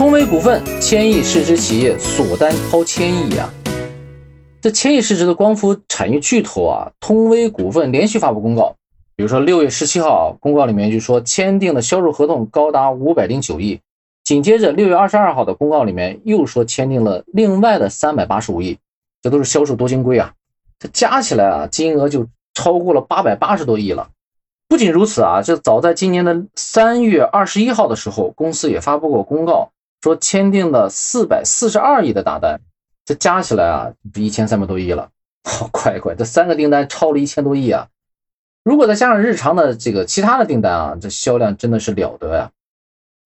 通威股份千亿市值企业锁单超千亿啊！这千亿市值的光伏产业巨头啊，通威股份连续发布公告，比如说六月十七号公告里面就说签订的销售合同高达五百零九亿，紧接着六月二十二号的公告里面又说签订了另外的三百八十五亿，这都是销售多晶硅啊，这加起来啊金额就超过了八百八十多亿了。不仅如此啊，这早在今年的三月二十一号的时候，公司也发布过公告，说签订了四百四十二亿的大单，这加起来啊，一千三百多亿了。好快快，这三个订单超了一千多亿啊！如果再加上日常的这个其他的订单啊，这销量真的是了得呀。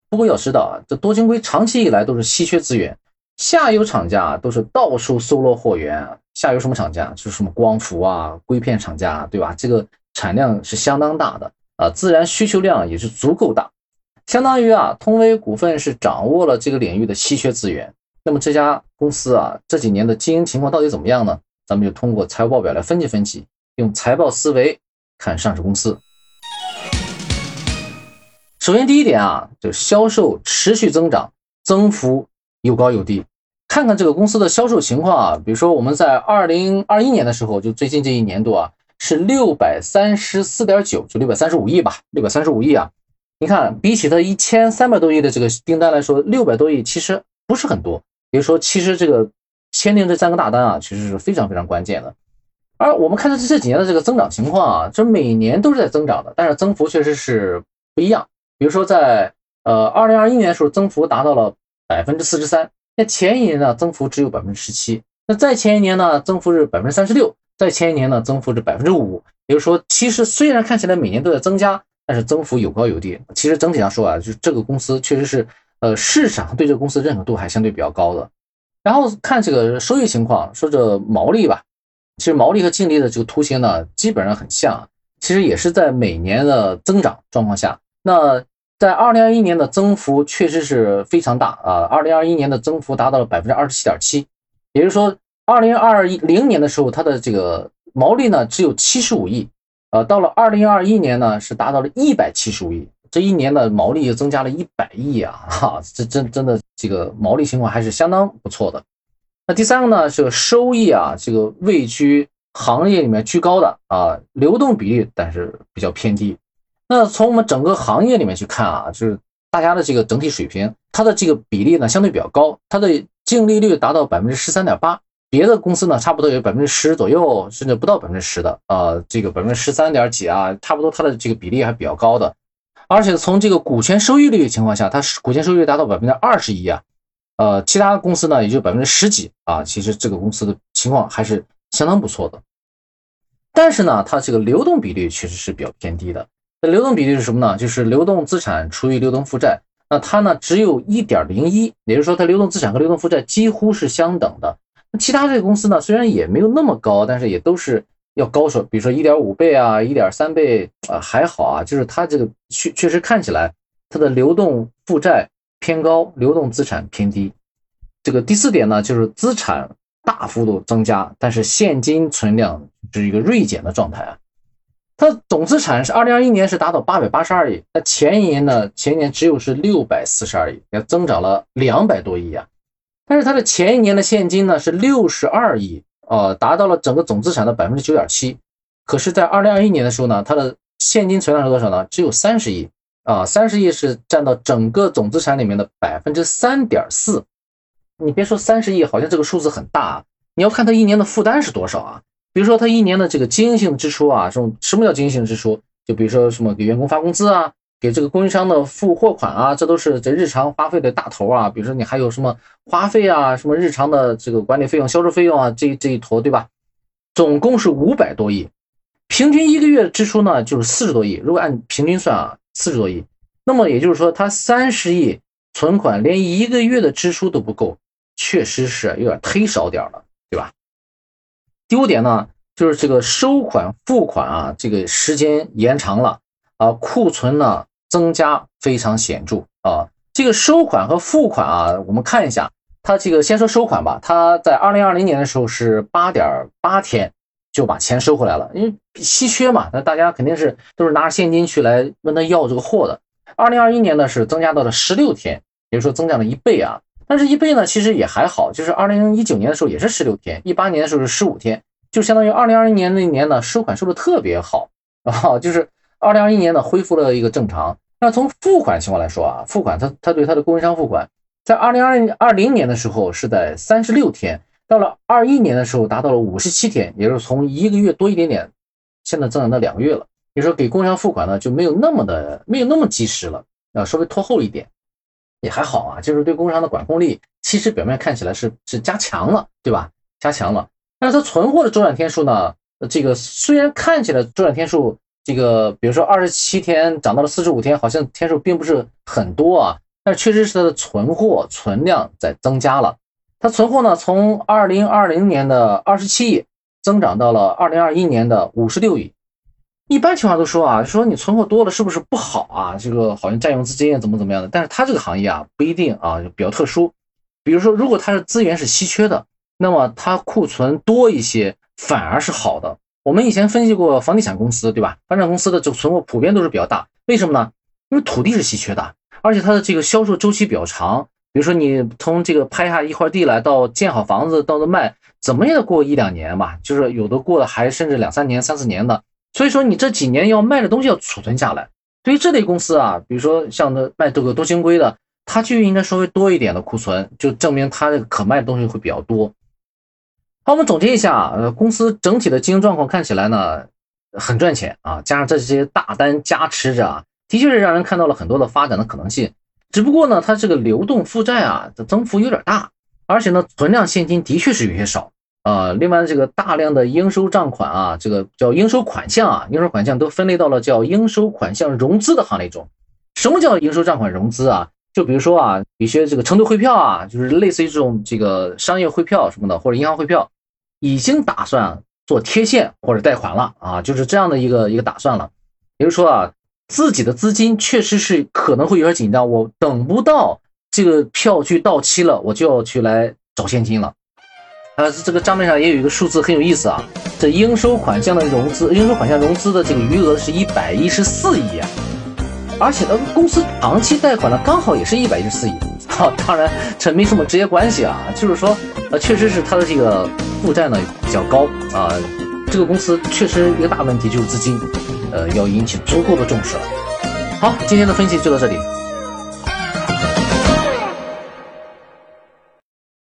不过要知道啊，这多晶硅长期以来都是稀缺资源，下游厂家都是到处搜罗货源。下游什么厂家？就是什么光伏啊、硅片厂家，对吧？这个。产量是相当大的啊，自然需求量也是足够大，相当于啊，通威股份是掌握了这个领域的稀缺资源。那么这家公司啊，这几年的经营情况到底怎么样呢？咱们就通过财务报表来分析分析，用财报思维看上市公司。首先第一点啊，就销售持续增长，增幅有高有低。看看这个公司的销售情况啊，比如说我们在二零二一年的时候，就最近这一年度啊。是六百三十四点九，就六百三十五亿吧，六百三十五亿啊！你看，比起它一千三百多亿的这个订单来说，六百多亿其实不是很多。比如说，其实这个签订这三个大单啊，其实是非常非常关键的。而我们看到这这几年的这个增长情况啊，这每年都是在增长的，但是增幅确实是不一样。比如说，在呃二零二一年的时候，增幅达到了百分之四十三，那前一年呢，增幅只有百分之十七，那再前一年呢，增幅是百分之三十六。在前一年呢，增幅是百分之五，也就是说，其实虽然看起来每年都在增加，但是增幅有高有低。其实整体上说啊，就这个公司确实是，呃，市场对这个公司认可度还相对比较高的。然后看这个收益情况，说这毛利吧，其实毛利和净利的这个图形呢，基本上很像，其实也是在每年的增长状况下。那在二零二一年的增幅确实是非常大啊，二零二一年的增幅达到了百分之二十七点七，也就是说。二零二一零年的时候，它的这个毛利呢只有七十五亿，呃，到了二零二一年呢是达到了一百七十五亿，这一年的毛利又增加了一百亿啊，哈，这真真的这个毛利情况还是相当不错的。那第三个呢是收益啊，这个位居行业里面居高的啊，流动比例但是比较偏低。那从我们整个行业里面去看啊，就是大家的这个整体水平，它的这个比例呢相对比较高，它的净利率达到百分之十三点八。别的公司呢，差不多有百分之十左右，甚至不到百分之十的，呃，这个百分之十三点几啊，差不多它的这个比例还比较高的。而且从这个股权收益率的情况下，它是股权收益率达到百分之二十一啊，呃，其他公司呢也就百分之十几啊，其实这个公司的情况还是相当不错的。但是呢，它这个流动比率确实是比较偏低的。那流动比率是什么呢？就是流动资产除以流动负债，那它呢只有一点零一，也就是说它流动资产和流动负债几乎是相等的。其他这个公司呢，虽然也没有那么高，但是也都是要高说，比如说一点五倍啊，一点三倍啊，还好啊，就是它这个确确实看起来它的流动负债偏高，流动资产偏低。这个第四点呢，就是资产大幅度增加，但是现金存量是一个锐减的状态啊。它总资产是二零二一年是达到八百八十二亿，那前一年呢，前年只有是六百四十二亿，要增长了两百多亿啊。但是它的前一年的现金呢是六十二亿，呃，达到了整个总资产的百分之九点七。可是，在二零二一年的时候呢，它的现金存量是多少呢？只有三十亿啊，三十亿是占到整个总资产里面的百分之三点四。你别说三十亿，好像这个数字很大，啊你要看它一年的负担是多少啊？比如说它一年的这个经营性支出啊，这种什么叫经营性支出？就比如说什么给员工发工资啊。给这个供应商的付货款啊，这都是这日常花费的大头啊。比如说你还有什么花费啊，什么日常的这个管理费用、销售费用啊，这这一坨对吧？总共是五百多亿，平均一个月支出呢就是四十多亿。如果按平均算啊，四十多亿，那么也就是说他三十亿存款连一个月的支出都不够，确实是有点忒少点了，对吧？第五点呢，就是这个收款付款啊，这个时间延长了啊，库存呢。增加非常显著啊！这个收款和付款啊，我们看一下，它这个先说收款吧。它在二零二零年的时候是八点八天就把钱收回来了，因为稀缺嘛，那大家肯定是都是拿着现金去来问他要这个货的。二零二一年呢是增加到了十六天，也就是说增长了一倍啊。但是，一倍呢，其实也还好，就是二零一九年的时候也是十六天，一八年的时候是十五天，就相当于二零二一年那一年呢，收款收的特别好啊，就是二零二一年呢恢复了一个正常。那从付款情况来说啊，付款它它对它的供应商付款，在二零二二零年的时候是在三十六天，到了二一年的时候达到了五十七天，也就是从一个月多一点点，现在增长到两个月了。你说给供应商付款呢，就没有那么的没有那么及时了，啊，稍微拖后一点。也还好啊，就是对工商的管控力，其实表面看起来是是加强了，对吧？加强了，但是它存货的周转天数呢？这个虽然看起来周转天数，这个比如说二十七天涨到了四十五天，好像天数并不是很多啊，但确实是它的存货存量在增加了。它存货呢，从二零二零年的二十七亿增长到了二零二一年的五十六亿。一般情况都说啊，说你存货多了是不是不好啊？这个好像占用资金怎么怎么样的？但是它这个行业啊不一定啊，比较特殊。比如说，如果它是资源是稀缺的，那么它库存多一些反而是好的。我们以前分析过房地产公司，对吧？房产公司的这个存货普遍都是比较大，为什么呢？因为土地是稀缺的，而且它的这个销售周期比较长。比如说你从这个拍下一块地来到建好房子到卖，怎么也得过一两年吧？就是有的过了还甚至两三年、三四年的。所以说，你这几年要卖的东西要储存下来。对于这类公司啊，比如说像那卖这个多晶硅的，它就应该稍微多一点的库存，就证明它这个可卖的东西会比较多。好，我们总结一下，呃，公司整体的经营状况看起来呢很赚钱啊，加上这些大单加持着啊，的确是让人看到了很多的发展的可能性。只不过呢，它这个流动负债啊的增幅有点大，而且呢，存量现金的确是有些少。呃，另外这个大量的应收账款啊，这个叫应收款项啊，应收款项都分类到了叫应收款项融资的行列中。什么叫应收账款融资啊？就比如说啊，有些这个承兑汇票啊，就是类似于这种这个商业汇票什么的，或者银行汇票，已经打算做贴现或者贷款了啊，就是这样的一个一个打算了。比如说啊，自己的资金确实是可能会有点紧张，我等不到这个票据到期了，我就要去来找现金了。呃，这个账面上也有一个数字很有意思啊，这应收款项的融资，应收款项融资的这个余额是一百一十四亿啊，而且呢，公司长期贷款呢刚好也是一百一十四亿，啊，当然这没什么直接关系啊，就是说，呃，确实是他的这个负债呢比较高啊，这个公司确实一个大问题就是资金，呃，要引起足够的重视了。好，今天的分析就到这里。